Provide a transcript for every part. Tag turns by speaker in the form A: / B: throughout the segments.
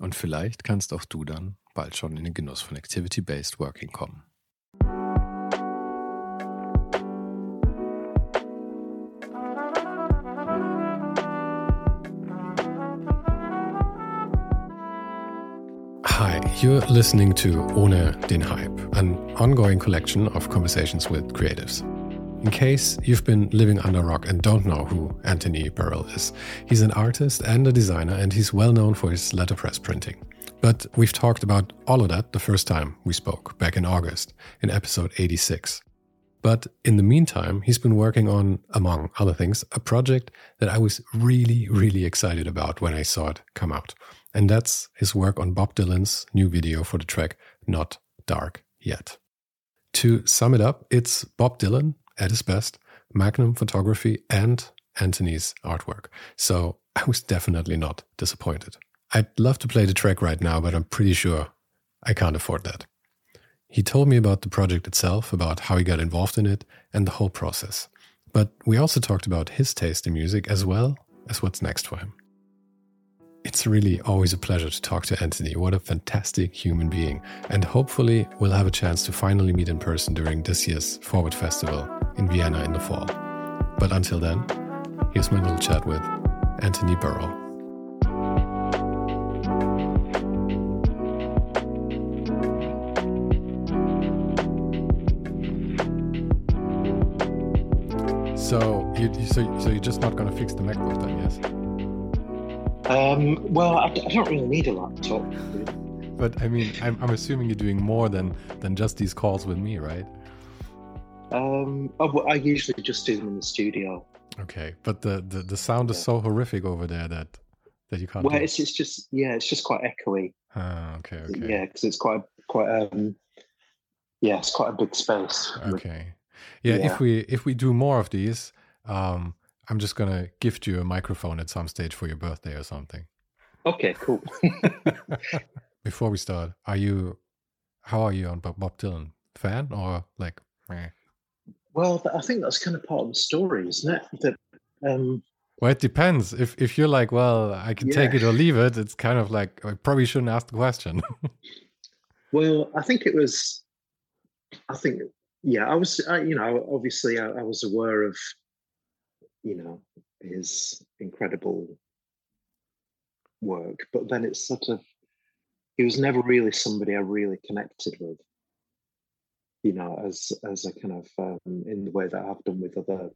A: Und vielleicht kannst auch du dann bald schon in den Genuss von Activity-Based Working kommen. Hi, you're listening to Ohne den Hype, an ongoing collection of conversations with creatives. In case you've been living under a rock and don't know who Anthony Burrill is, he's an artist and a designer, and he's well known for his letterpress printing. But we've talked about all of that the first time we spoke, back in August, in episode 86. But in the meantime, he's been working on, among other things, a project that I was really, really excited about when I saw it come out. And that's his work on Bob Dylan's new video for the track Not Dark Yet. To sum it up, it's Bob Dylan at his best, Magnum photography, and Anthony's artwork. So I was definitely not disappointed. I'd love to play the track right now, but I'm pretty sure I can't afford that. He told me about the project itself, about how he got involved in it, and the whole process. But we also talked about his taste in music as well as what's next for him. It's really always a pleasure to talk to Anthony. What a fantastic human being. And hopefully, we'll have a chance to finally meet in person during this year's Forward Festival in Vienna in the fall. But until then, here's my little chat with Anthony Burrill. So, you, so, so you're just not going to fix the MacBook then, yes?
B: Um, well, I, I, don't really need a laptop.
A: But I mean, I'm, I'm assuming you're doing more than than just these calls with me, right?
B: Um, oh, well, I usually just do them in the studio.
A: Okay, but the the, the sound is so horrific over there that that you can't.
B: Well, it's it's just yeah, it's just quite echoey.
A: Ah, okay, okay.
B: Yeah, because it's quite quite um, yeah, it's quite a big space.
A: Okay. Yeah, yeah, if we if we do more of these, um, I'm just gonna gift you a microphone at some stage for your birthday or something.
B: Okay, cool.
A: Before we start, are you? How are you on Bob Dylan? Fan or like? Meh?
B: Well, I think that's kind of part of the story, isn't it? That. Um,
A: well, it depends. If if you're like, well, I can yeah. take it or leave it, it's kind of like I probably shouldn't ask the question.
B: well, I think it was. I think yeah, I was. I, you know, obviously, I, I was aware of you know his incredible work but then it's sort of he was never really somebody i really connected with you know as as a kind of um, in the way that i've done with other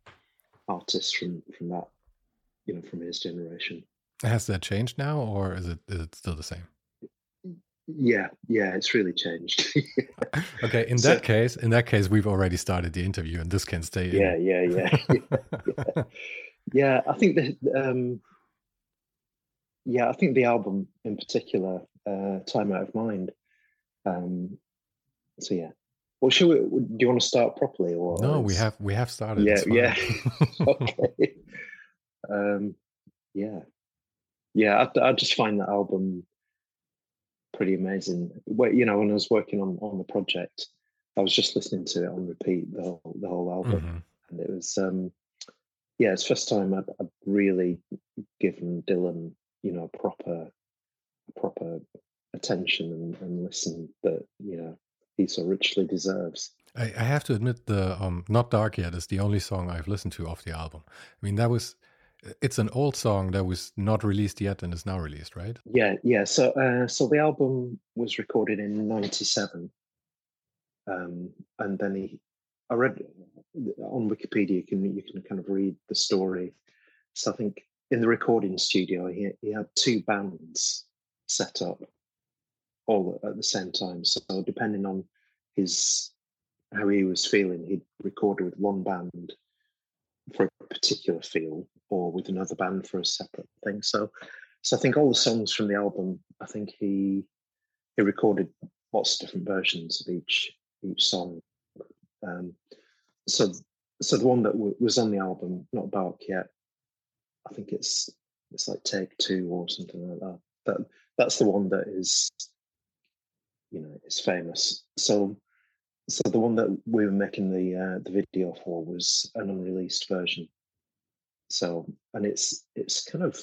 B: artists from from that you know from his generation.
A: Has that changed now or is it is it still the same
B: yeah yeah it's really changed.
A: Okay in so, that case in that case we've already started the interview and this can stay
B: yeah in. yeah yeah yeah. yeah. I think that um yeah i think the album in particular uh time out of mind um so yeah. Well should we do you want to start properly or
A: no we have we have started
B: yeah yeah. Okay. Um yeah. Yeah I, I just find that album pretty amazing. You know, when I was working on on the project, I was just listening to it on repeat the whole the whole album, mm-hmm. and it was um, yeah, it's first time I've, I've, really given Dylan you know proper proper attention and, and listen that you know he so richly deserves.
A: I, I have to admit, the um, "Not Dark Yet" is the only song I've listened to off the album. I mean, that was it's an old song that was not released yet and is now released, right?
B: Yeah, yeah. So, uh, so the album was recorded in '97, um, and then he, I read on Wikipedia. You can you can kind of read the story. So I think in the recording studio, he he had two bands set up all at the same time. So depending on his how he was feeling, he'd record with one band for a particular feel or with another band for a separate thing. So so I think all the songs from the album, I think he he recorded lots of different versions of each each song. Um, so so the one that w- was on the album, not dark yet, I think it's it's like take two or something like that. That that's the one that is you know is famous. So so the one that we were making the uh, the video for was an unreleased version. So and it's it's kind of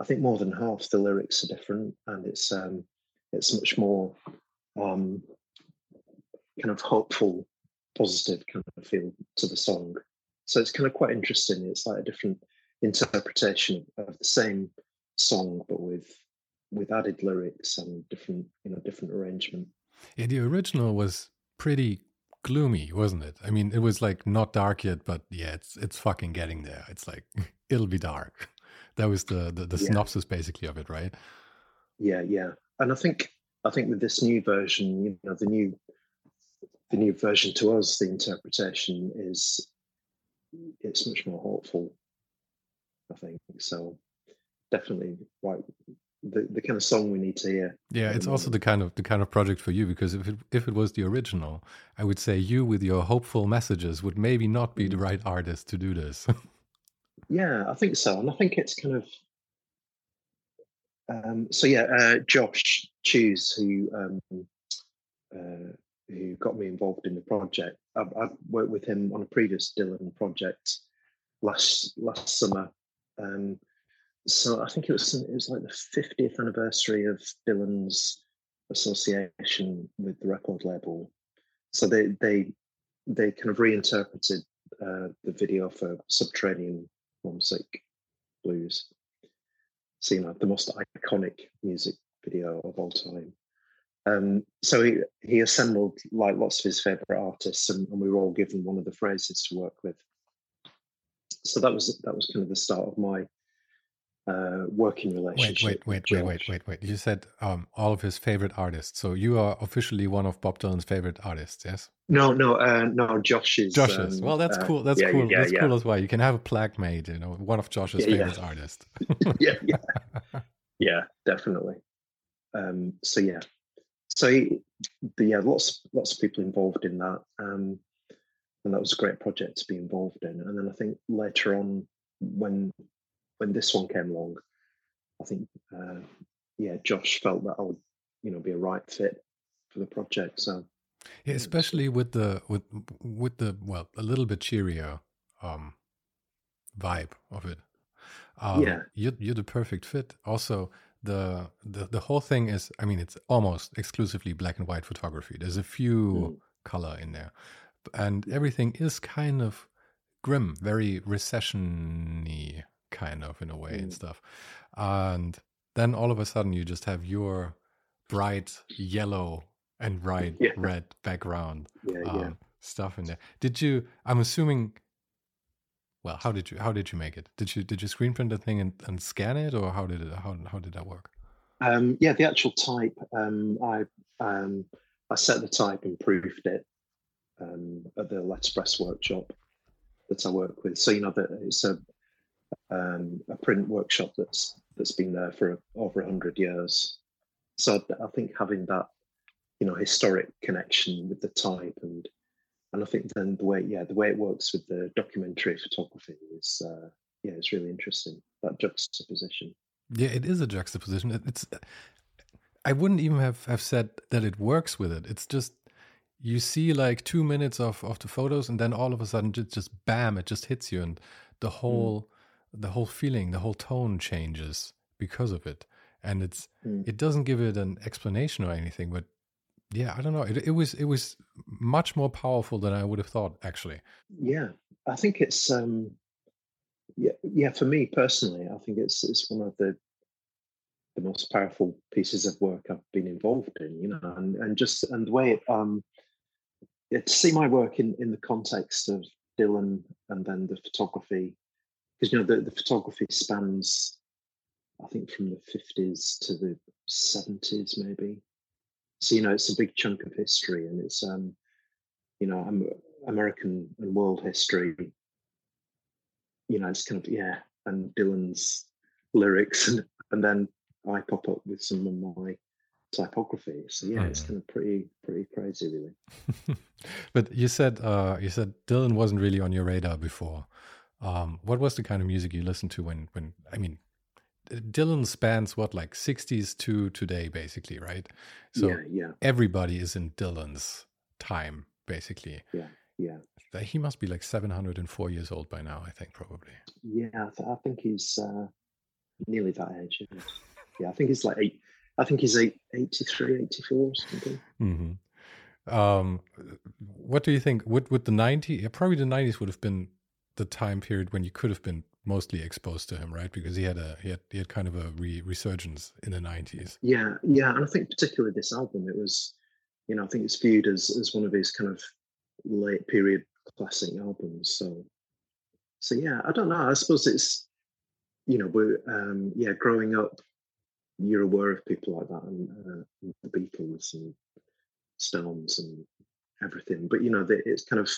B: I think more than half the lyrics are different, and it's um, it's much more um, kind of hopeful, positive kind of feel to the song. So it's kind of quite interesting. It's like a different interpretation of the same song, but with with added lyrics and different you know different arrangement.
A: Yeah, the original was pretty gloomy, wasn't it? I mean, it was like not dark yet, but yeah, it's it's fucking getting there. It's like it'll be dark. That was the the, the yeah. synopsis basically of it, right?
B: Yeah, yeah. And I think I think with this new version, you know, the new the new version to us, the interpretation is it's much more hopeful. I think so. Definitely right the, the kind of song we need to hear.
A: Yeah, it's also the kind of the kind of project for you because if it if it was the original, I would say you with your hopeful messages would maybe not be the mm. right artist to do this.
B: yeah, I think so, and I think it's kind of. Um, so yeah, uh, Josh Cheuse, who um, uh, who got me involved in the project. I've, I've, worked with him on a previous Dylan project last last summer. Um, so I think it was it was like the 50th anniversary of Dylan's association with the record label. So they they they kind of reinterpreted uh, the video for Subterranean Homesick Blues. So you know the most iconic music video of all time. Um, so he he assembled like lots of his favorite artists, and, and we were all given one of the phrases to work with. So that was that was kind of the start of my uh, working relationship.
A: Wait, wait, wait, wait, wait, wait, wait. You said um, all of his favorite artists. So you are officially one of Bob Dylan's favorite artists, yes?
B: No, no, uh, no. Josh's.
A: Josh's. Um, well, that's uh, cool. That's yeah, cool. Yeah, that's yeah. cool as well. You can have a plaque made. You know, one of Josh's favorite artists.
B: yeah, yeah, yeah, definitely. Um, so yeah, so yeah, lots lots of people involved in that, um, and that was a great project to be involved in. And then I think later on, when when this one came along, I think uh, yeah, Josh felt that I would you know be a right fit for the project. So
A: yeah, especially with the with with the well a little bit cheerier um, vibe of it. Um, yeah, you're you're the perfect fit. Also, the the the whole thing is, I mean, it's almost exclusively black and white photography. There's a few mm. color in there, and everything is kind of grim, very recessiony kind of in a way mm. and stuff. And then all of a sudden you just have your bright yellow and bright yeah. red background yeah, um, yeah. stuff in there. Did you? I'm assuming. Well, how did you how did you make it? Did you did you screen print the thing and, and scan it, or how did it how how did that work?
B: Um, yeah, the actual type. Um, I um, I set the type and proofed it um, at the letterpress workshop that I work with. So you know that it's a um, a print workshop that's that's been there for over hundred years. So I think having that, you know, historic connection with the type and and I think then the way yeah the way it works with the documentary photography is uh, yeah it's really interesting that juxtaposition.
A: Yeah, it is a juxtaposition. It's I wouldn't even have have said that it works with it. It's just you see like two minutes of of the photos and then all of a sudden just just bam it just hits you and the mm. whole mm the whole feeling, the whole tone changes because of it. And it's mm. it doesn't give it an explanation or anything, but yeah, I don't know. It, it was it was much more powerful than I would have thought, actually.
B: Yeah, I think it's um, yeah, yeah. For me personally, I think it's it's one of the the most powerful pieces of work I've been involved in. You know, and and just and the way it um yeah, to see my work in in the context of Dylan and then the photography, because you know the, the photography spans, I think from the fifties to the seventies maybe. So you know it's a big chunk of history, and it's um, you know, American and world history. You know, it's kind of yeah, and Dylan's lyrics, and and then I pop up with some of my typography. So yeah, it's kind of pretty pretty crazy, really.
A: but you said uh, you said Dylan wasn't really on your radar before. Um, what was the kind of music you listened to when when I mean Dylan spans what like 60s to today basically, right? So
B: yeah, yeah.
A: everybody is in Dylan's time basically.
B: Yeah, yeah.
A: He must be like 704 years old by now, I think probably.
B: Yeah, I, th- I think he's uh, nearly that age. Yeah, I think he's like eight I think he's eight, 83, 84 or something.
A: Mm-hmm. Um, what do you think? Would would the 90s, probably the 90s would have been the time period when you could have been mostly exposed to him, right? Because he had a he had he had kind of a re- resurgence in the 90s.
B: Yeah, yeah, and I think particularly this album, it was, you know, I think it's viewed as as one of his kind of late period classic albums. So, so yeah, I don't know. I suppose it's, you know, we're um, yeah, growing up you're aware of people like that and, uh, the Beatles and Stones and everything. But you know, it's kind of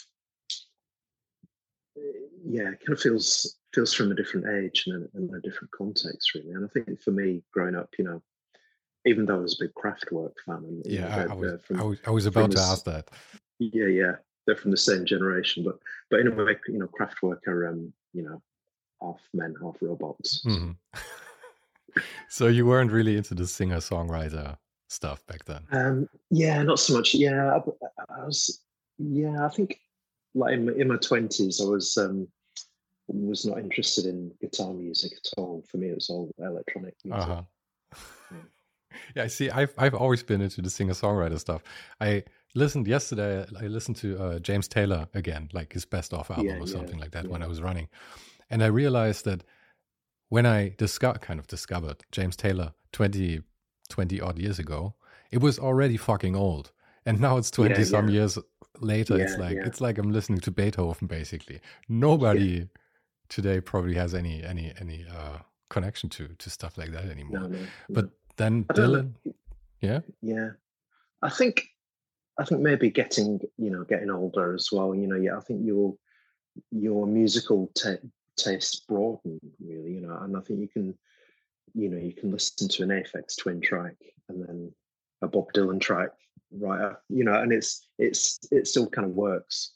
B: yeah, it kind of feels feels from a different age and a, and a, different context, really. And I think for me, growing up, you know, even though I was a big Kraftwerk fan, and
A: yeah, know, I, was, from, I, was, I was about to ask that.
B: Yeah, yeah, they're from the same generation, but but in a way, you know, Kraftwerk are um, you know, half men, half robots.
A: Mm-hmm. so you weren't really into the singer songwriter stuff back then.
B: Um, yeah, not so much. Yeah, I, I, was. Yeah, I think like in my, in my twenties, I was um, was not interested in guitar music at all. For me, it was all electronic music. Uh-huh.
A: Yeah. yeah, I see. I've I've always been into the singer songwriter stuff. I listened yesterday. I listened to uh, James Taylor again, like his best off album yeah, or something yeah, like that, when I was running, and I realized that when I discovered, kind of discovered James Taylor 20, 20 odd years ago, it was already fucking old. And now it's 20 yeah, some years later. Yeah, it's like, it's like I'm listening to Beethoven, basically. Nobody today probably has any, any, any, uh, connection to, to stuff like that anymore. No, no, but then Dylan, yeah.
B: Yeah. I think, I think maybe getting, you know, getting older as well, you know, yeah, I think your, your musical te- taste broaden really you know and i think you can you know you can listen to an Aphex Twin track and then a bob dylan track right you know and it's it's it still kind of works.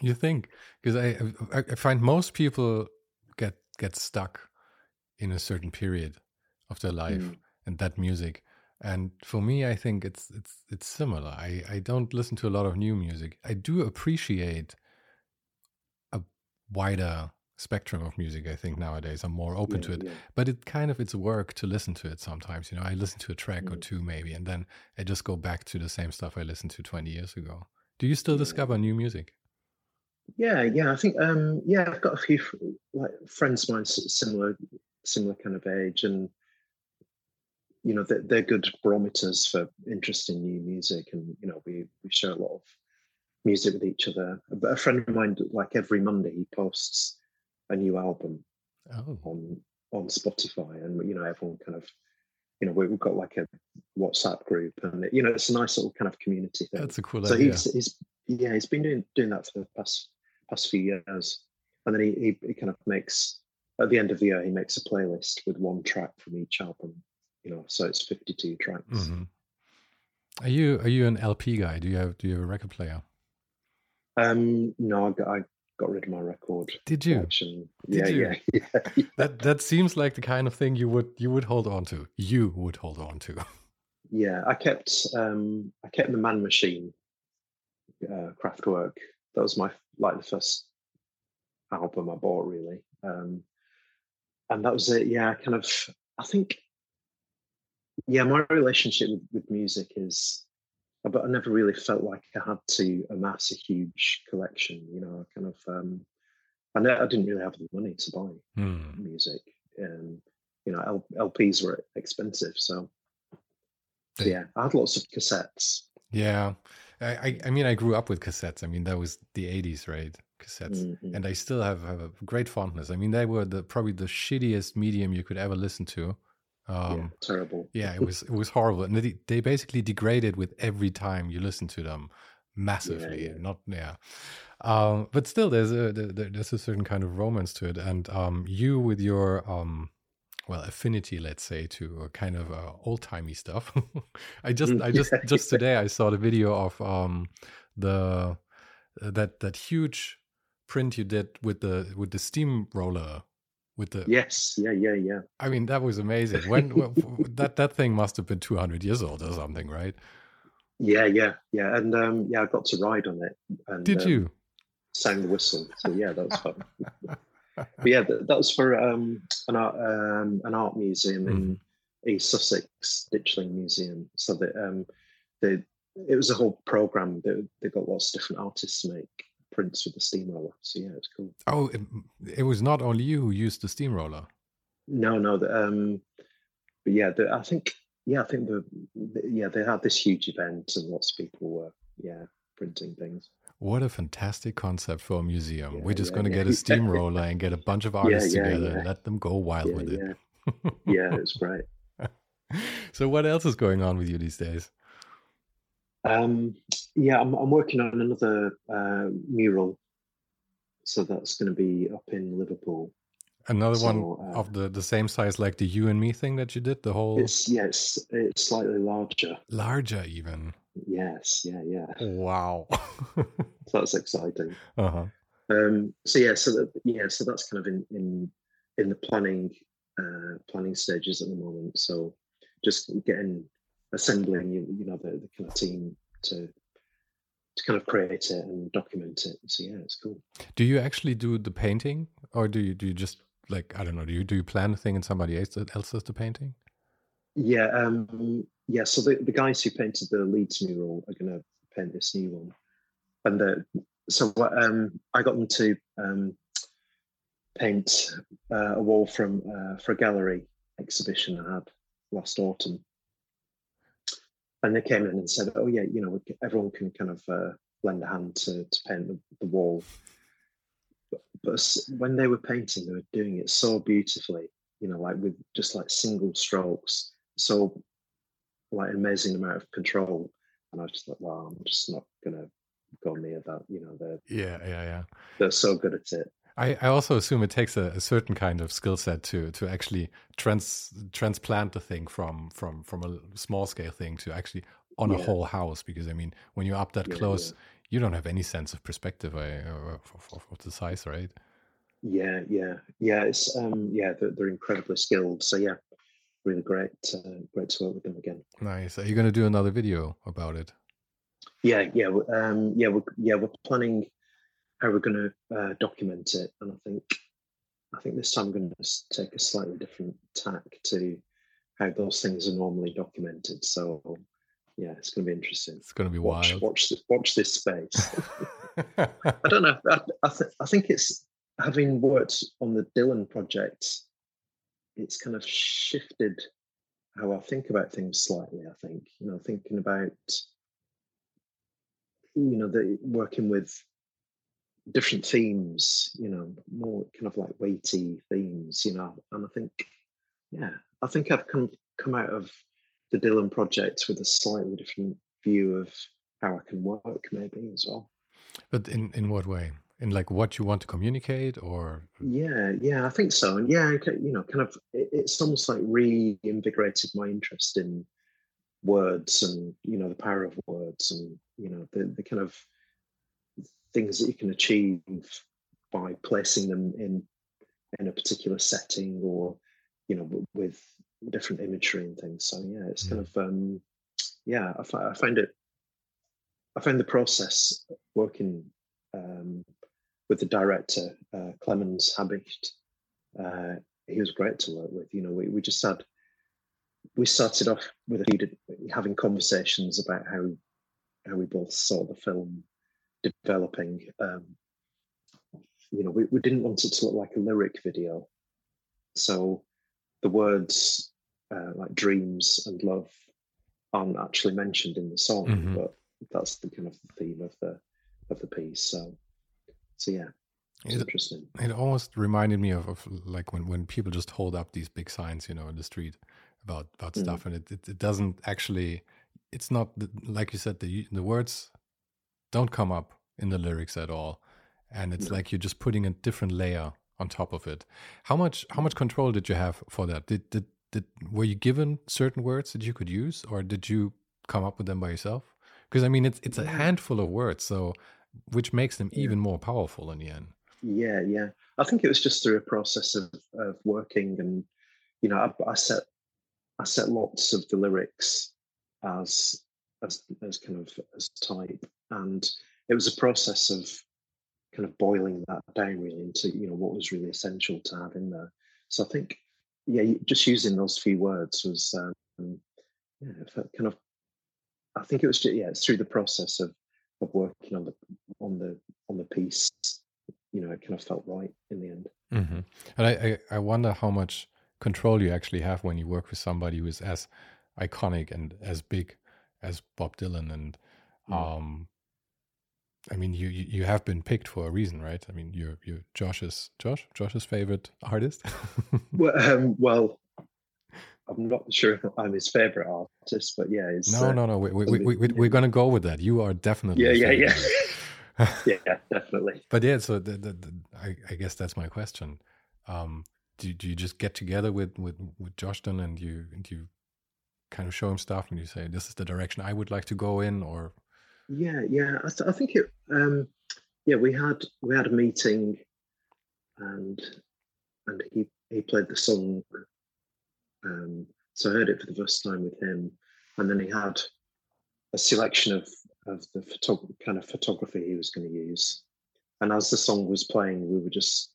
A: You think? Because I, I find most people get get stuck in a certain period of their life mm. and that music. And for me i think it's it's it's similar. I i don't listen to a lot of new music. I do appreciate a wider spectrum of music i think nowadays. I'm more open yeah, to it. yeah. but it kind of it's work to listen to it sometimes you know? I listen to a track or two maybe and then i just go back to the same stuff i listened to 20 years ago. Do you still discover new music?
B: Yeah yeah i think um yeah i've got a few like friends of mine similar similar kind of age and you know they're, they're good barometers for interesting new music and you know we we share a lot of music with each other. But a friend of mine like every monday he posts a new album oh. on on Spotify, and you know everyone kind of you know we've got like a WhatsApp group, and you know it's a nice little kind of community thing.
A: That's a cool
B: so
A: idea.
B: he's, he's yeah he's been doing doing that for the past past few years, and then he, he, he kind of makes at the end of the year he makes a playlist with one track from each album. You know, so it's fifty two tracks.
A: Mm-hmm. Are you are you an LP guy? Do you have do you have a record player?
B: Um, no, I, I got rid of my record.
A: Did you?
B: Did yeah, you? Yeah, yeah,
A: yeah. That that seems like the kind of thing you would you would hold on to. You would hold on to.
B: Yeah, I kept um I kept the Man Machine, uh, Kraftwerk. That was my like the first album I bought really, um, and that was it. Yeah, kind of. I think. Yeah, my relationship with, with music is but I never really felt like I had to amass a huge collection. You know, I kind of um, and I didn't really have the money to buy
A: Hmm.
B: music. Um, you know, L- LPs were expensive, so,
A: They-
B: yeah, I had lots of cassettes.
A: Yeah. I, I I mean I grew up with cassettes. I mean that was the 80s, right? Cassettes.
B: Mhm.
A: And I still have, have a great fondness. I mean they were the probably the shittiest medium you could ever listen to. Um
B: yeah, terrible.
A: yeah, it was it was horrible. And they, they basically degraded with every time you listen to them massively.
B: yeah.
A: Not yeah. Um but still there's a there, there- there's a certain kind of romance to it and um you with your um well affinity let's say to a kind of uh, old-timey stuff. I just I just just today I saw the video of um the that that huge print you did with the with the steamroller with the
B: Yes, yeah, yeah, yeah.
A: I mean, that was amazing. When, that that thing must have been two hundred years old or something, right?
B: Yeah, yeah, yeah. And um, yeah, I got to ride on it and
A: Did
B: um,
A: you?
B: sang the whistle. So yeah, that was fun. but yeah, that, that was for um, an art um, an art museum in East Sussex, Ditchling Museum. So that um, they it was a whole program. that they got lots of different artists to make prints with the steamroller. So yeah, it's cool.
A: Oh, it, it was not only you who used the steamroller.
B: No, no, the, um, but yeah, the, I think yeah, I think the, the yeah they had this huge event and lots of people were yeah printing things.
A: What a fantastic concept for a museum.
B: Yeah,
A: We're just
B: yeah,
A: going to
B: yeah,
A: get a steamroller and get a bunch of artists together and let them go wild with it.
B: yeah, yeah, it's great.
A: so, what else is going on with you these days?
B: Um, yeah, I'm, I'm working on another uh, mural, so that's going to be up in Liverpool.
A: Another
B: So,
A: one
B: uh,
A: of the, the same size like the you and me thing that you did, the whole
B: It's yeah, it's it's slightly larger.
A: larger even.
B: Yes, yeah, yeah.
A: Wow.
B: That's exciting.
A: uh-huh.
B: Um, so yeah, so that, yeah, so that's kind of in in in the planning uh, planning stages at the moment. So just getting assembling, you, you know, the, the kind of team to to kind of create it and document it. So yeah, it's cool.
A: Do you actually do the painting, or do you do you just like I don't know? Do you do you plan a thing and somebody else else does the painting?
B: Yeah, um, yeah. So the, the guys who painted the Leeds mural are going to paint this new one, and the, so what, um, I got them to um, paint uh, a wall from uh, for a gallery exhibition I had last autumn, and they came in and said, "Oh yeah, you know, everyone can kind of uh, lend a hand to to paint the, the wall." But, but when they were painting, they were doing it so beautifully, you know, like with just like single strokes, so like an amazing amount of control. And I was just like, wow, I'm just not gonna go near that. You know, they're
A: Yeah, yeah, yeah.
B: they're so good at it.
A: I, I also assume it takes a, a certain kind of skill set to to actually trans transplant the thing from from from a small scale thing to actually on a whole house. Because I mean, when you're up that
B: Yeah,
A: close, you don't have any sense of perspective uh, of the size, right?
B: Yeah, yeah, yeah. It's um, yeah, they're, they're incredibly skilled. So yeah, really great, uh, great to work with them again.
A: Nice. Are you going to do another video about it?
B: Yeah, yeah, um, yeah, we're yeah we're planning how we're going to uh, document it, and I think I think this time I'm going to take a slightly different tack to how those things are normally documented. So yeah, it's going to be interesting.
A: It's going to be
B: Watch,
A: wild.
B: watch, this, watch this space. I don't know. I, I, th- I think it's having worked on the Dylan project, it's kind of shifted how I think about things slightly. I think you know, thinking about you know, the working with different themes. You know, more kind of like weighty themes. You know, and I think, yeah, I think I've come come out of the Dylan project with a slightly different view of how I can work, maybe as well.
A: but in in what way? In like what you want to communicate, or
B: Yeah, yeah, I think so. And yeah, you know, kind of, it, it's almost like reinvigorated my interest in words and you know the power of words and you know the the kind of things that you can achieve by placing them in in a particular setting or you know with different imagery and things. So yeah, it's kind of um yeah, I, I find it. I find the process working um, with the director uh, Clemens Habicht. Uh, he was great to work with. You know, we, we just had we started off with a few having conversations about how how we both saw the film developing. Um, you know, we, we didn't want it to look like a lyric video. So the words uh, like dreams and love aren't actually mentioned in the song, mm-hmm. but that's the kind of theme of the of the piece. So, so yeah, it's it, interesting.
A: It almost reminded me of, of like when when people just hold up these big signs, you know, in the street about about mm. stuff, and it, it, it doesn't actually. It's not like you said. The the words don't come up in the lyrics at all, and it's like you're just putting a different layer on top of it. How much how much control did you have for that? Did did did were you given certain words that you could use, or did you come up with them by yourself? Because I mean, it's it's a handful of words, so which makes them even more powerful in the end.
B: Yeah, yeah. I think it was just through a process of of working, and you know, I, I set I set lots of the lyrics as as as kind of as type, and it was a process of kind of boiling that down really into you know what was really essential to have in there. So I think yeah, just using those few words was um, yeah, kind of. I think it was just, yeah, it's through the process of of working on the on the on the piece. You know, it kind of felt right in the end.
A: Mm-hmm. And I, I I wonder how much control you actually have when you work with somebody who is as iconic and as big as Bob Dylan and um I mean, you, you have been picked for a reason, right? I mean, you're you're Josh's Josh Josh's favorite artist.
B: well, um, well, I'm not sure I'm his favorite artist, but yeah,
A: no, uh, no, no. We, we, we, we, we're gonna go with that. You are definitely,
B: yeah, yeah, yeah, yeah, definitely.
A: But yeah, so the, the, the, I, I guess that's my question. Um, do do you just get together with with with Josh then, and you and you kind of show him stuff, and you say, "This is the direction I would like to go in," or
B: yeah, yeah. I, I think it. Um, yeah, we had we had a meeting, and and he he played the song. Um, so I heard it for the first time with him, and then he had a selection of of the photog- kind of photography he was going to use. And as the song was playing, we were just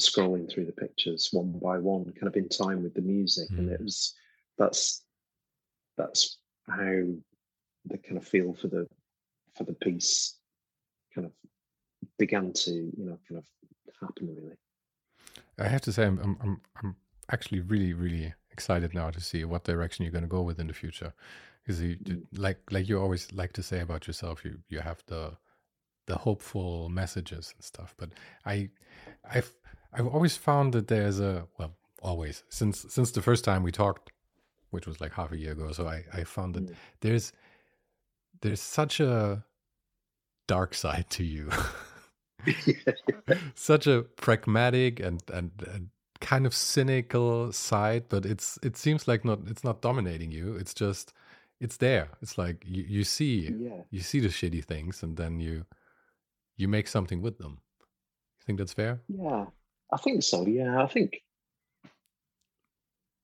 B: scrolling through the pictures one by one, kind of in time with the music, mm. and it was that's that's how the kind of feel for the for the piece kind of began to you know kind of happen really
A: i have to say i'm i'm i'm actually really really excited now to see what direction you're going to go with in the future because you mm. like like you always like to say about yourself you you have the the hopeful messages and stuff but i i've i've always found that there's a well always since since the first time we talked which was like half a year ago so i i found that mm. there's there's such a dark side to you. such a pragmatic and, and, and kind of cynical side, but it's it seems like not it's not dominating you. It's just it's there. It's like you, you see yeah. you see the shitty things and then you you make something with them. You think that's fair?
B: Yeah, I think so. Yeah, I think.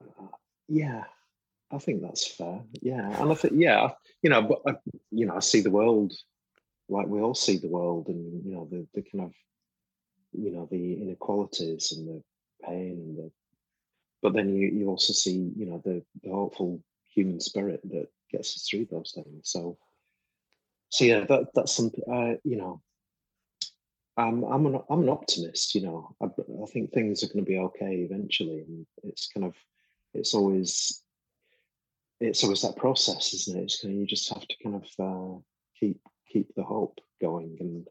B: Uh, yeah, I think that's fair. Yeah, and I think yeah, you know, but I, you know, I see the world like we all see the world, and you know, the the kind of, you know, the inequalities and the pain and the, but then you you also see you know the the hopeful human spirit that gets us through those things. So, so yeah, that that's something. Uh, you know, I'm I'm an I'm an optimist. You know, I, I think things are going to be okay eventually, and it's kind of it's always it's always that process, isn't it? It's kind of, you just have to kind of uh, keep keep the hope going and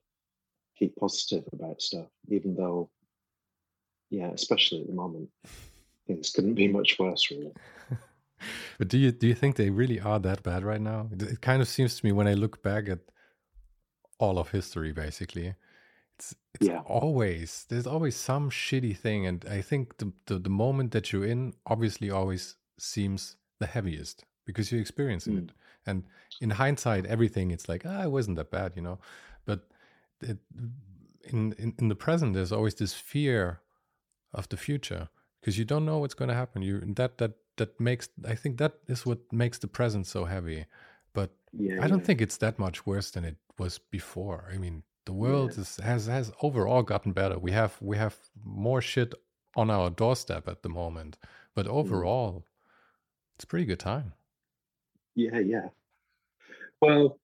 B: keep positive about stuff, even though, yeah, especially at the moment, things couldn't be much worse, really.
A: but do you do you think they really are that bad right now? It kind of seems to me when I look back at all of history, basically, it's it's yeah. always there's always some shitty thing, and I think the, the the moment that you're in obviously always seems the heaviest because you're experiencing mm. it. And in hindsight, everything it's like, ah, it wasn't that bad, you know. But it, in, in in the present, there's always this fear of the future because you don't know what's going to happen. You that that that makes I think that is what makes the present so heavy. But yeah, I don't yeah. think it's that much worse than it was before. I mean, the world yeah. is, has has overall gotten better. We have we have more shit on our doorstep at the moment, but mm. overall. It's a pretty good time.
B: Yeah, yeah. Well,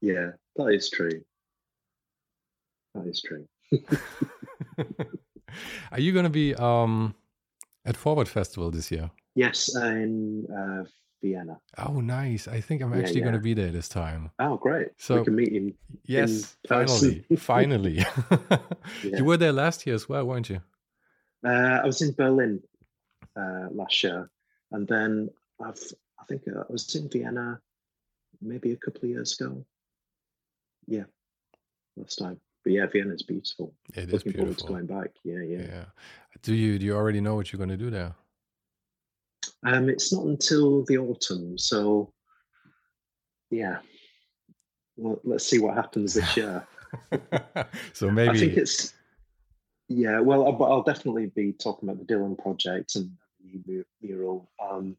B: yeah, that is true. That is true.
A: Are you going to be um, at Forward Festival this year?
B: Yes, in uh, Vienna.
A: Oh, nice! I think I'm
B: Yeah,
A: actually going to be there this time.
B: Oh, great.
A: So-
B: we can meet in.
A: Yes, finally, finally.
B: Yeah.
A: You were there last year as well, weren't you?
B: Uh, I was in Berlin uh, last year, and then I've I think uh, I was in Vienna maybe a couple of years ago. Yeah, last time. But yeah, Vienna's beautiful.
A: It is
B: Looking forward to going back. Yeah, yeah.
A: Yeah. Do you do you already know what you're going to do there?
B: Um, it's not until the autumn, so yeah. Well, let's see what happens this year.
A: so maybe I
B: think it's yeah. Well, I'll, I'll definitely be talking about the Dylan project and mural, um,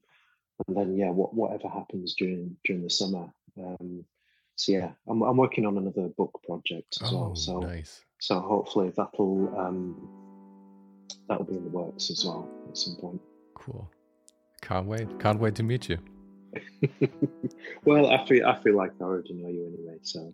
B: and then yeah, what, whatever happens during during the summer. Um, so yeah, I'm I'm working on another book project as
A: oh,
B: well. So
A: nice.
B: so hopefully that'll um, that'll be in the works as well at some point.
A: Cool. Can't wait. Can't wait to meet you.
B: well, I feel I feel like I already know you anyway. So